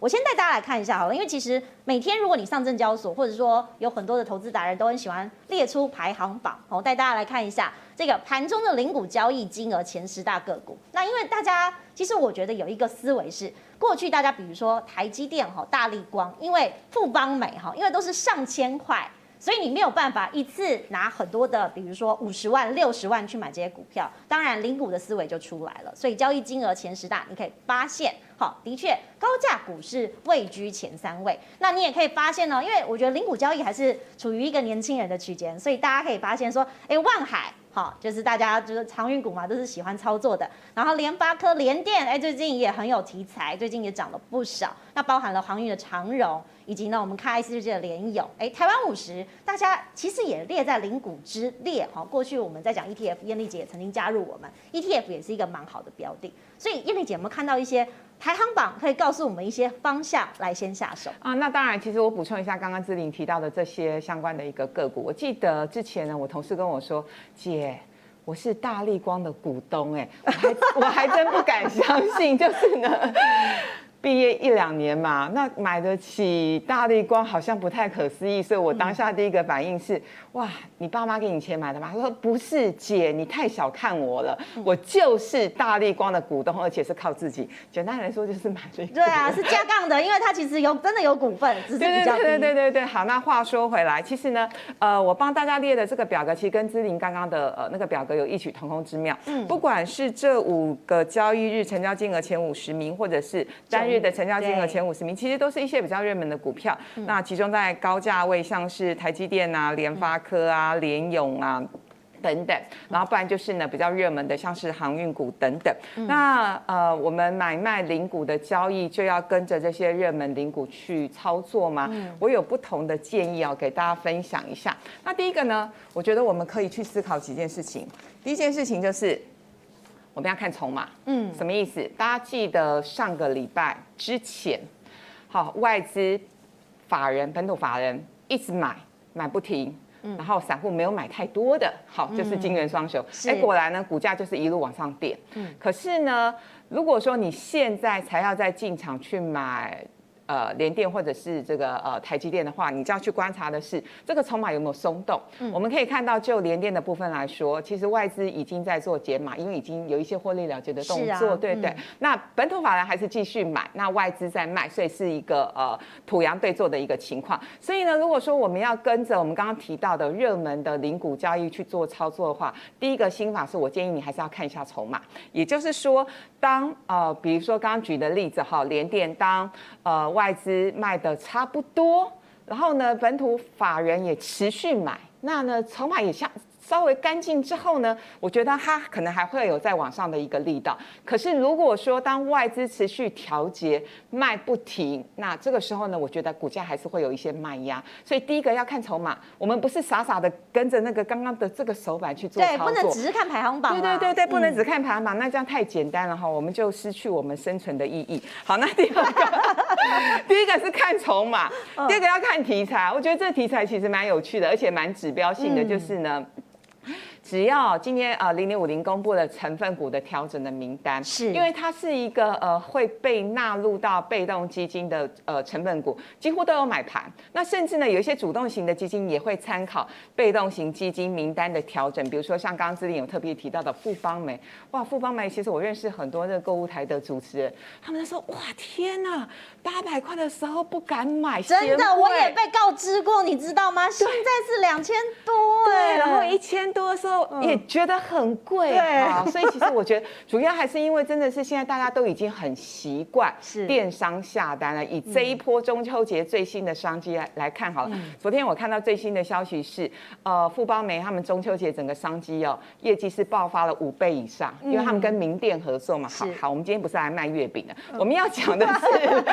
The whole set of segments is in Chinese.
我先带大家来看一下好了，因为其实每天如果你上证交所，或者说有很多的投资达人都很喜欢列出排行榜，我带大家来看一下这个盘中的零股交易金额前十大个股。那因为大家其实我觉得有一个思维是，过去大家比如说台积电哈、大立光，因为富邦美哈，因为都是上千块。所以你没有办法一次拿很多的，比如说五十万、六十万去买这些股票，当然零股的思维就出来了。所以交易金额前十大，你可以发现，好，的确高价股是位居前三位。那你也可以发现呢，因为我觉得零股交易还是处于一个年轻人的区间，所以大家可以发现说，哎，万海。好，就是大家就是长运股嘛，都是喜欢操作的。然后联发科、联电，哎，最近也很有题材，最近也涨了不少。那包含了航运的长荣，以及呢我们看 IC 世界的联友，哎，台湾五十，大家其实也列在零股之列。哈，过去我们在讲 ETF，燕丽姐也曾经加入我们，ETF 也是一个蛮好的标的。所以燕丽姐有没有看到一些？排行榜可以告诉我们一些方向，来先下手啊。那当然，其实我补充一下刚刚志玲提到的这些相关的一个个股。我记得之前呢，我同事跟我说：“姐，我是大立光的股东。”哎，我还我还真不敢相信，就是呢。毕业一两年嘛，那买得起大力光好像不太可思议，所以我当下第一个反应是：哇，你爸妈给你钱买的吗？他说不是，姐，你太小看我了，我就是大力光的股东，而且是靠自己。简单来说就是买了。对啊，是加杠的，因为他其实有真的有股份，只是比较对。对对对对对，好，那话说回来，其实呢，呃，我帮大家列的这个表格，其实跟姿麟刚刚的呃那个表格有异曲同工之妙。嗯，不管是这五个交易日成交金额前五十名，或者是单日的成交金额前五十名，其实都是一些比较热门的股票。嗯、那其中在高价位，像是台积电啊、联发科啊、联咏啊等等，然后不然就是呢比较热门的，像是航运股等等。嗯、那呃，我们买卖零股的交易就要跟着这些热门零股去操作吗？嗯、我有不同的建议要给大家分享一下。那第一个呢，我觉得我们可以去思考几件事情。第一件事情就是。我们要看筹码，嗯，什么意思？大家记得上个礼拜之前，好，外资法人、本土法人一直买，买不停，嗯，然后散户没有买太多的，好，就是金元双雄，哎，果然呢，股价就是一路往上垫，嗯，可是呢，如果说你现在才要再进场去买。呃，联电或者是这个呃台积电的话，你就要去观察的是这个筹码有没有松动。嗯、我们可以看到，就联电的部分来说，其实外资已经在做减码，因为已经有一些获利了结的动作，啊、对对。嗯、那本土法人还是继续买，那外资在卖，所以是一个呃土洋对坐的一个情况。所以呢，如果说我们要跟着我们刚刚提到的热门的零股交易去做操作的话，第一个心法是我建议你还是要看一下筹码，也就是说，当呃比如说刚刚举的例子哈，联电当呃。外资卖的差不多，然后呢，本土法人也持续买，那呢，筹码也像。稍微干净之后呢，我觉得它可能还会有再往上的一个力道。可是如果说当外资持续调节卖不停，那这个时候呢，我觉得股价还是会有一些卖压。所以第一个要看筹码，我们不是傻傻的跟着那个刚刚的这个手板去做操作，对，不能只是看排行榜。对对对对，不能只看排行榜，那这样太简单了哈，我们就失去我们生存的意义。好，那第二个，第一个是看筹码，第二个要看题材。我觉得这题材其实蛮有趣的，而且蛮指标性的，就是呢。嗯只要今天呃零零五零公布了成分股的调整的名单，是因为它是一个呃会被纳入到被动基金的呃成分股，几乎都有买盘。那甚至呢有一些主动型的基金也会参考被动型基金名单的调整，比如说像刚刚姿麟有特别提到的富邦媒，哇，富邦媒其实我认识很多的购物台的主持人，他们说哇天哪，八百块的时候不敢买，真的我也被告知过，你知道吗？现在是两千多，对，然后一千多的时候。也觉得很贵啊，所以其实我觉得主要还是因为真的是现在大家都已经很习惯电商下单了。以这一波中秋节最新的商机来来看好了，昨天我看到最新的消息是，呃，富邦媒他们中秋节整个商机哦，业绩是爆发了五倍以上，因为他们跟名店合作嘛。好好，我们今天不是来卖月饼的，我们要讲的 是，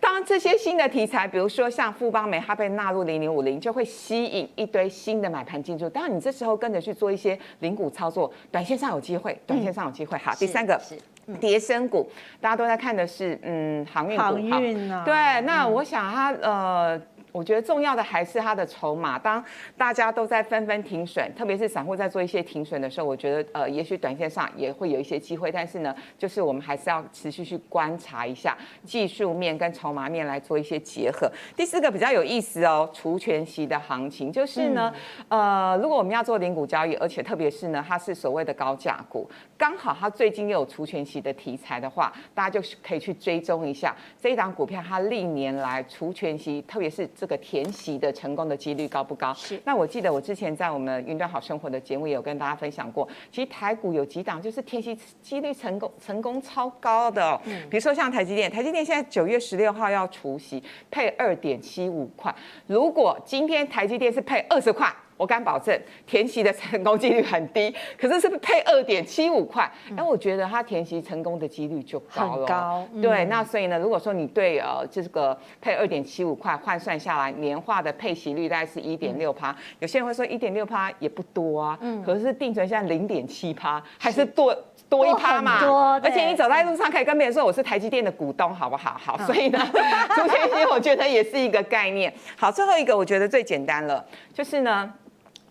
当这些新的题材，比如说像富邦媒它被纳入零零五零，就会吸引一堆新的买盘进驻。当然你这时候跟着去做。一些零股操作，短线上有机会，短线上有机会。好，第三个是跌升股，大家都在看的是嗯航运股。航运啊，对，那我想它呃。我觉得重要的还是它的筹码。当大家都在纷纷停损，特别是散户在做一些停损的时候，我觉得呃，也许短线上也会有一些机会。但是呢，就是我们还是要持续去观察一下技术面跟筹码面来做一些结合。第四个比较有意思哦，除权息的行情就是呢，呃，如果我们要做零股交易，而且特别是呢，它是所谓的高价股，刚好它最近又有除权息的题材的话，大家就可以去追踪一下这一档股票，它历年来除权息，特别是这个填息的成功的几率高不高？是。那我记得我之前在我们云端好生活的节目也有跟大家分享过，其实台股有几档就是填息几率成功成功超高的哦。嗯。比如说像台积电，台积电现在九月十六号要除息，配二点七五块。如果今天台积电是配二十块。我敢保证，填息的成功几率很低，可是是不是配二点七五块？那、嗯、我觉得它填息成功的几率就高了。高，嗯、对。那所以呢，如果说你对呃这个配二点七五块换算下来，年化的配息率大概是一点六趴。有些人会说一点六趴也不多啊，嗯，可是定存现在零点七趴，还是多是多一趴嘛。多，而且你走在路上可以跟别人说我是台积电的股东，好不好？好，所以呢，除权息我觉得也是一个概念。好，最后一个我觉得最简单了，就是呢。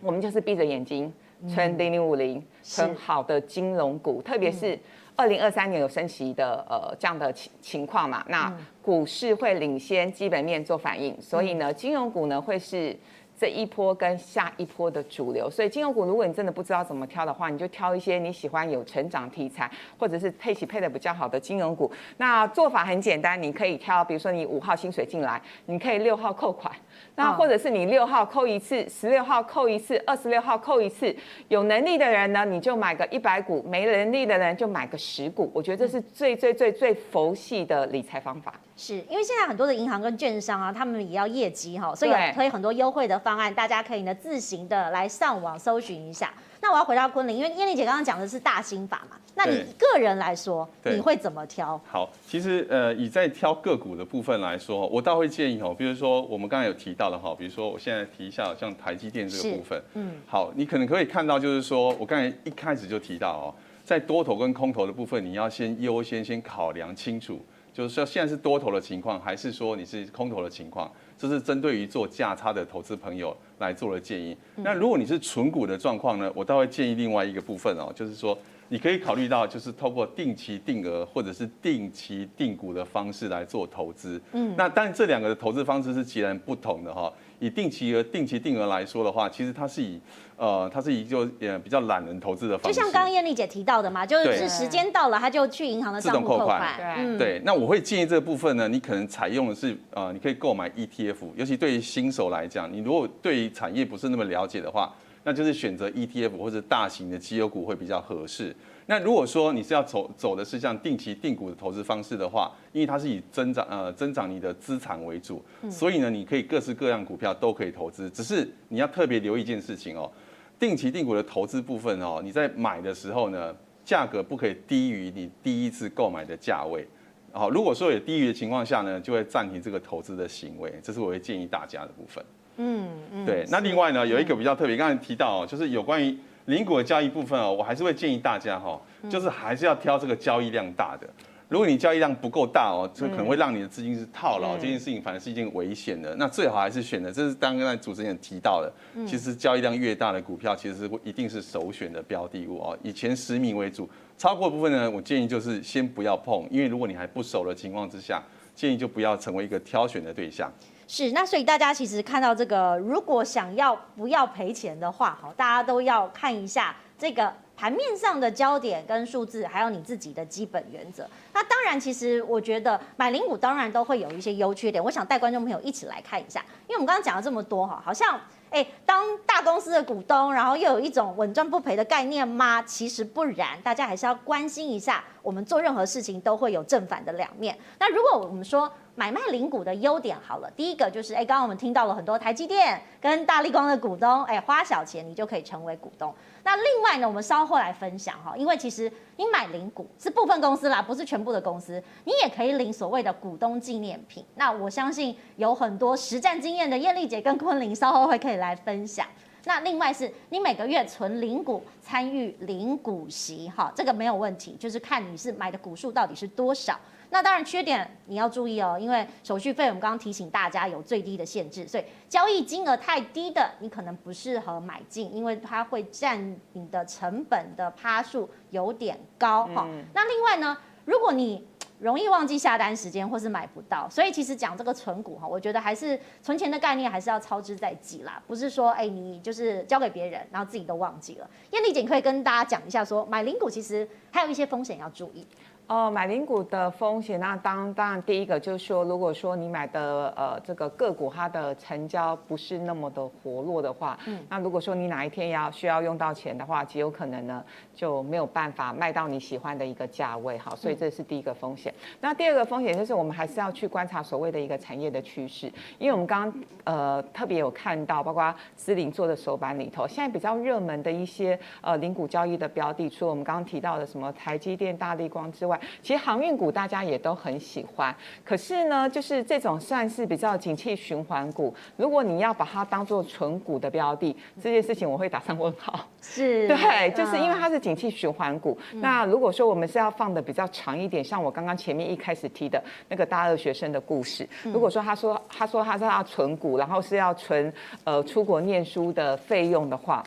我们就是闭着眼睛存零零五零，存好的金融股，特别是二零二三年有升息的呃这样的情情况嘛，那股市会领先基本面做反应，所以呢，金融股呢会是。这一波跟下一波的主流，所以金融股，如果你真的不知道怎么挑的话，你就挑一些你喜欢有成长题材，或者是配息配的比较好的金融股。那做法很简单，你可以挑，比如说你五号薪水进来，你可以六号扣款，那或者是你六号扣一次，十六号扣一次，二十六号扣一次。有能力的人呢，你就买个一百股；没能力的人就买个十股。我觉得这是最最最最佛系的理财方法。是因为现在很多的银行跟券商啊，他们也要业绩哈，所以有推很多优惠的方案，大家可以呢自行的来上网搜寻一下。那我要回到昆凌，因为燕丽姐刚刚讲的是大心法嘛，那你个人来说，你会怎么挑？好，其实呃，以在挑个股的部分来说，我倒会建议哦，比如说我们刚才有提到的哈，比如说我现在提一下像台积电这个部分，嗯，好，你可能可以看到就是说我刚才一开始就提到哦，在多头跟空头的部分，你要先优先先考量清楚。就是说，现在是多头的情况，还是说你是空头的情况？这是针对于做价差的投资朋友来做的建议。那如果你是纯股的状况呢，我倒会建议另外一个部分哦，就是说你可以考虑到，就是透过定期定额或者是定期定股的方式来做投资。嗯，那当然这两个的投资方式是截然不同的哈。以定期额、定期定额来说的话，其实它是以，呃，它是以就呃比较懒人投资的方式。就像刚刚燕俐姐提到的嘛，就是时间到了，他就去银行的账户扣款。对，对。那我会建议这部分呢，你可能采用的是，呃，你可以购买 ETF，尤其对于新手来讲，你如果对于产业不是那么了解的话，那就是选择 ETF 或者大型的绩优股会比较合适。那如果说你是要走走的是像定期定股的投资方式的话，因为它是以增长呃增长你的资产为主，所以呢，你可以各式各样股票都可以投资，只是你要特别留意一件事情哦，定期定股的投资部分哦，你在买的时候呢，价格不可以低于你第一次购买的价位，好，如果说有低于的情况下呢，就会暂停这个投资的行为，这是我会建议大家的部分。嗯嗯，对。那另外呢，有一个比较特别，刚才提到哦，就是有关于。零股的交易部分哦，我还是会建议大家哈，就是还是要挑这个交易量大的。如果你交易量不够大哦，这可能会让你的资金是套牢，这件事情反而是一件危险的。那最好还是选择，这是刚刚主持人提到的，其实交易量越大的股票，其实是一定是首选的标的物哦。以前十名为主，超过的部分呢，我建议就是先不要碰，因为如果你还不熟的情况之下，建议就不要成为一个挑选的对象。是，那所以大家其实看到这个，如果想要不要赔钱的话，好，大家都要看一下这个盘面上的焦点跟数字，还有你自己的基本原则。那当然，其实我觉得买零股当然都会有一些优缺点，我想带观众朋友一起来看一下，因为我们刚刚讲了这么多哈，好像。哎，当大公司的股东，然后又有一种稳赚不赔的概念吗？其实不然，大家还是要关心一下，我们做任何事情都会有正反的两面。那如果我们说买卖零股的优点好了，第一个就是，哎，刚刚我们听到了很多台积电跟大立光的股东，哎，花小钱你就可以成为股东。那另外呢，我们稍后来分享哈，因为其实你买零股是部分公司啦，不是全部的公司，你也可以领所谓的股东纪念品。那我相信有很多实战经验的燕俐姐跟昆凌稍后会可以来分享。那另外是你每个月存零股参与零股息哈，这个没有问题，就是看你是买的股数到底是多少。那当然缺点你要注意哦，因为手续费我们刚刚提醒大家有最低的限制，所以交易金额太低的你可能不适合买进，因为它会占你的成本的趴数有点高哈。嗯、那另外呢，如果你容易忘记下单时间，或是买不到，所以其实讲这个存股哈，我觉得还是存钱的概念还是要操之在己啦，不是说哎、欸、你就是交给别人，然后自己都忘记了。艳丽姐可以跟大家讲一下说，说买零股其实还有一些风险要注意。哦，买零股的风险，那当当然第一个就是说，如果说你买的呃这个个股它的成交不是那么的活络的话，嗯，那如果说你哪一天要需要用到钱的话，极有可能呢就没有办法卖到你喜欢的一个价位，好，所以这是第一个风险。嗯、那第二个风险就是我们还是要去观察所谓的一个产业的趋势，因为我们刚刚呃特别有看到，包括思林做的手板里头，现在比较热门的一些呃零股交易的标的，除了我们刚刚提到的什么台积电、大立光之外，其实航运股大家也都很喜欢，可是呢，就是这种算是比较景气循环股。如果你要把它当做存股的标的，这件事情我会打上问号。是，对，就是因为它是景气循环股。嗯、那如果说我们是要放的比较长一点，像我刚刚前面一开始提的那个大二学生的故事，如果说他说他说他是要存股，然后是要存呃出国念书的费用的话。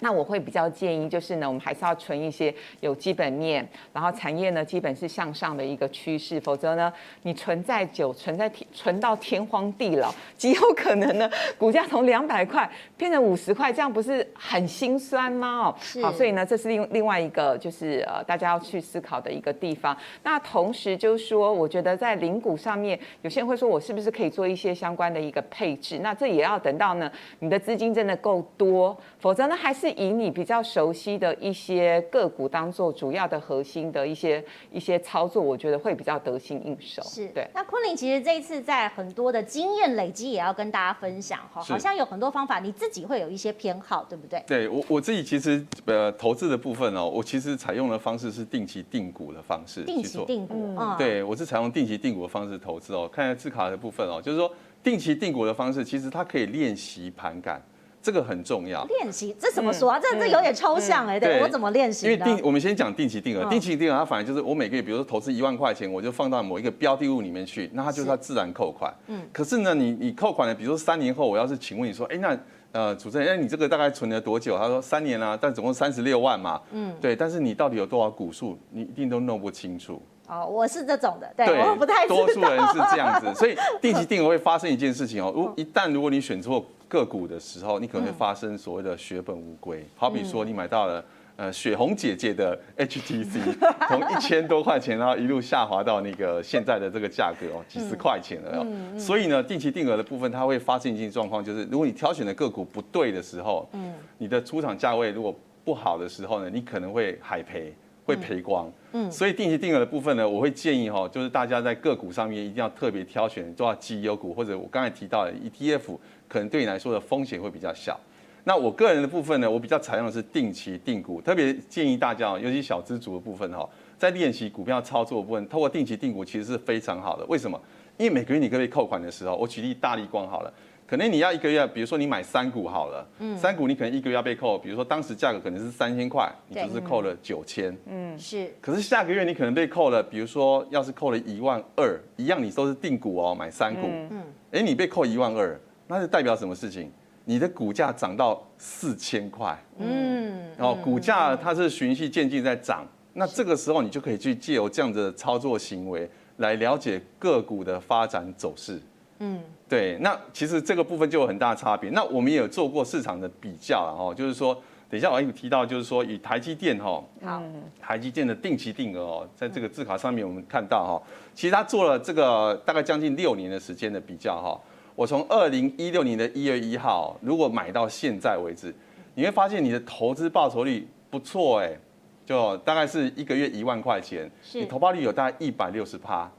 那我会比较建议，就是呢，我们还是要存一些有基本面，然后产业呢基本是向上的一个趋势，否则呢，你存在久，存在天，存到天荒地老，极有可能呢，股价从两百块变成五十块，这样不是很心酸吗？哦，好，所以呢，这是另另外一个就是呃，大家要去思考的一个地方。那同时就是说，我觉得在零股上面，有些人会说我是不是可以做一些相关的一个配置？那这也要等到呢，你的资金真的够多，否则呢，还是。以你比较熟悉的一些个股当做主要的核心的一些一些操作，我觉得会比较得心应手。是对。那昆凌其实这一次在很多的经验累积，也要跟大家分享哈，好像有很多方法，你自己会有一些偏好，对不对？对我我自己其实呃投资的部分哦，我其实采用的方式是定期定股的方式。定期定股，嗯，对我是采用定期定股的方式投资哦。看一下字卡的部分哦，就是说定期定股的方式，其实它可以练习盘感。这个很重要。练习这怎么说啊？嗯、这这有点抽象哎、欸。嗯、对，我怎么练习？因为定，我们先讲定期定额。定期定额它反而就是我每个月，比如说投资一万块钱，我就放到某一个标的物里面去，那它就是它自然扣款。嗯。可是呢，你你扣款呢，比如说三年后，我要是请问你说，哎，那呃，主持人，哎，你这个大概存了多久？他说三年啊，但总共三十六万嘛。嗯。对，但是你到底有多少股数，你一定都弄不清楚。哦，我是这种的，对，对我不太。多数人是这样子，所以 定期定额会发生一件事情哦。如 一旦如果你选错个股的时候，你可能会发生所谓的血本无归。好比说，你买到了呃雪红姐姐的 HTC，从一千多块钱，然后一路下滑到那个现在的这个价格哦，几十块钱了哦。所以呢，定期定额的部分，它会发生一些状况，就是如果你挑选的个股不对的时候，嗯，你的出场价位如果不好的时候呢，你可能会海赔。会赔光，嗯，所以定期定额的部分呢，我会建议哈，就是大家在个股上面一定要特别挑选，做到绩优股或者我刚才提到的 ETF，可能对你来说的风险会比较小。那我个人的部分呢，我比较采用的是定期定股，特别建议大家，尤其小资族的部分哈，在练习股票操作的部分，透过定期定股其实是非常好的。为什么？因为每个月你可以扣款的时候，我举例大力光好了。可能你要一个月，比如说你买三股好了，嗯，三股你可能一个月要被扣，比如说当时价格可能是三千块，你就是扣了九千，嗯，是。可是下个月你可能被扣了，比如说要是扣了一万二，一样你都是定股哦，买三股，嗯，哎，你被扣一万二，那是代表什么事情？你的股价涨到四千块，嗯，然后股价它是循序渐进在涨，那这个时候你就可以去借由这样的操作行为来了解个股的发展走势。嗯，对，那其实这个部分就有很大的差别。那我们也有做过市场的比较了哈就是说，等一下我有提到，就是说以台积电哈，好，台积电的定期定额哦，在这个字卡上面我们看到哈，其实他做了这个大概将近六年的时间的比较哈。我从二零一六年的一月一号，如果买到现在为止，你会发现你的投资报酬率不错哎，就大概是一个月一万块钱，你投报率有大概一百六十趴。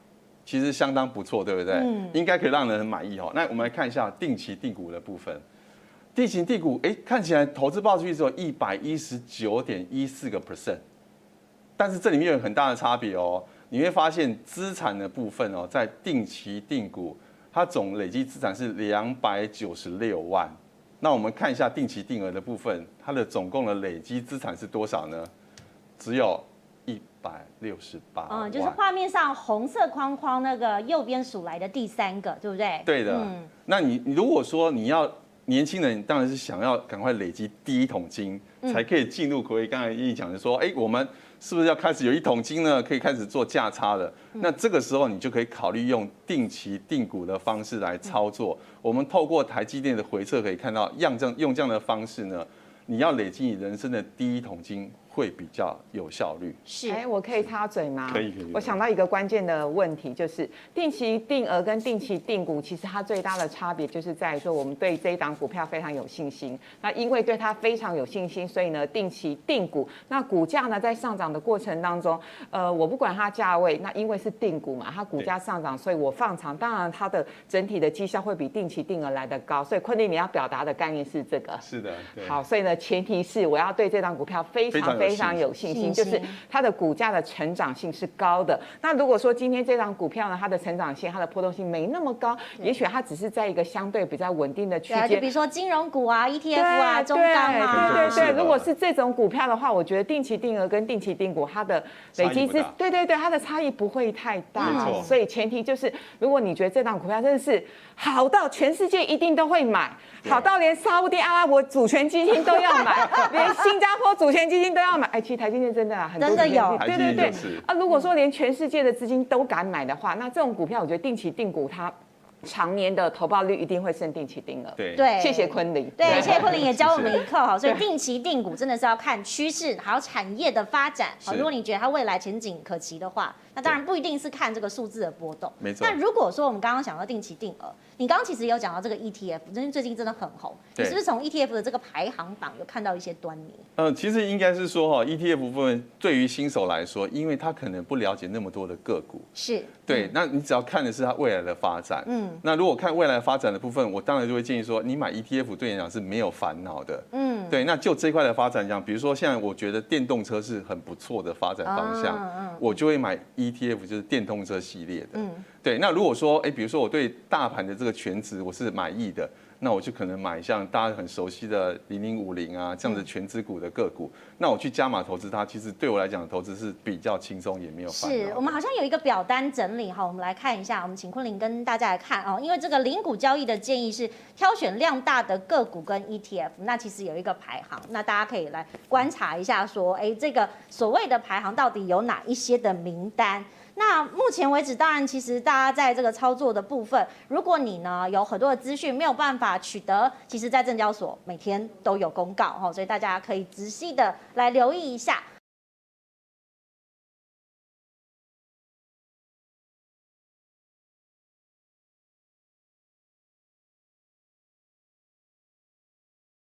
其实相当不错，对不对？嗯，应该可以让人很满意哦。那我们来看一下定期定股的部分。定期定股，哎，看起来投资报酬率只有一百一十九点一四个 percent，但是这里面有很大的差别哦。你会发现资产的部分哦，在定期定股，它总累积资产是两百九十六万。那我们看一下定期定额的部分，它的总共的累积资产是多少呢？只有一百六十八。嗯，就是画面上红色框框那个右边数来的第三个，对不对？对的。嗯，那你如果说你要年轻人，当然是想要赶快累积第一桶金，才可以进入。可以刚才一讲的说，哎，我们是不是要开始有一桶金呢？可以开始做价差了。那这个时候你就可以考虑用定期定股的方式来操作。我们透过台积电的回测可以看到，样这样用这样的方式呢。你要累积你人生的第一桶金，会比较有效率。是，哎，我可以插嘴吗？可以，可以。我想到一个关键的问题，就是定期定额跟定期定股，其实它最大的差别就是在于说，我们对这一档股票非常有信心。那因为对它非常有信心，所以呢，定期定股。那股价呢，在上涨的过程当中，呃，我不管它价位，那因为是定股嘛，它股价上涨，所以我放长，当然它的整体的绩效会比定期定额来得高。所以昆凌，你要表达的概念是这个。是的。好，所以呢，前提是我要对这档股票非常。非常有信心，就是它的股价的成长性是高的。那如果说今天这张股票呢，它的成长性、它的波动性没那么高，也许它只是在一个相对比较稳定的区间。就比如说金融股啊、ETF 啊、中钢啊，对对对。如果是这种股票的话，我觉得定期定额跟定期定股它的累积是，对对对，它的差异不会太大。所以前提就是，如果你觉得这张股票真的是好到全世界一定都会买，好到连沙乌地阿拉伯主权基金都要买，连新加坡主权基金都要。买哎，其实台积电真的啊，很多真的有，对对对啊。如果说连全世界的资金都敢买的话，那这种股票，我觉得定期定股它。常年的投报率一定会胜定期定额。对，谢谢昆凌。对，谢谢昆凌也教我们一课哈。所以定期定股真的是要看趋势，还有产业的发展。好，如果你觉得它未来前景可期的话，那当然不一定是看这个数字的波动。没错。那如果说我们刚刚讲到定期定额，你刚刚其实有讲到这个 ETF，真的最近真的很红。你是不是从 ETF 的这个排行榜有看到一些端倪？嗯，其实应该是说哈，ETF 部分对于新手来说，因为他可能不了解那么多的个股。是。对，那你只要看的是它未来的发展。嗯。那如果看未来发展的部分，我当然就会建议说，你买 ETF 对你来讲是没有烦恼的。嗯，对。那就这一块的发展讲，比如说现在我觉得电动车是很不错的发展方向，嗯我就会买 ETF，就是电动车系列的。嗯，对。那如果说，哎，比如说我对大盘的这个全值我是满意的。那我就可能买像大家很熟悉的零零五零啊这样子全资股的个股，那我去加码投资它，其实对我来讲投资是比较轻松，也没有。是我们好像有一个表单整理哈，我们来看一下，我们请昆凌跟大家来看哦，因为这个零股交易的建议是挑选量大的个股跟 ETF，那其实有一个排行，那大家可以来观察一下，说，哎，这个所谓的排行到底有哪一些的名单？那目前为止，当然，其实大家在这个操作的部分，如果你呢有很多的资讯没有办法取得，其实，在证交所每天都有公告哈，所以大家可以仔细的来留意一下。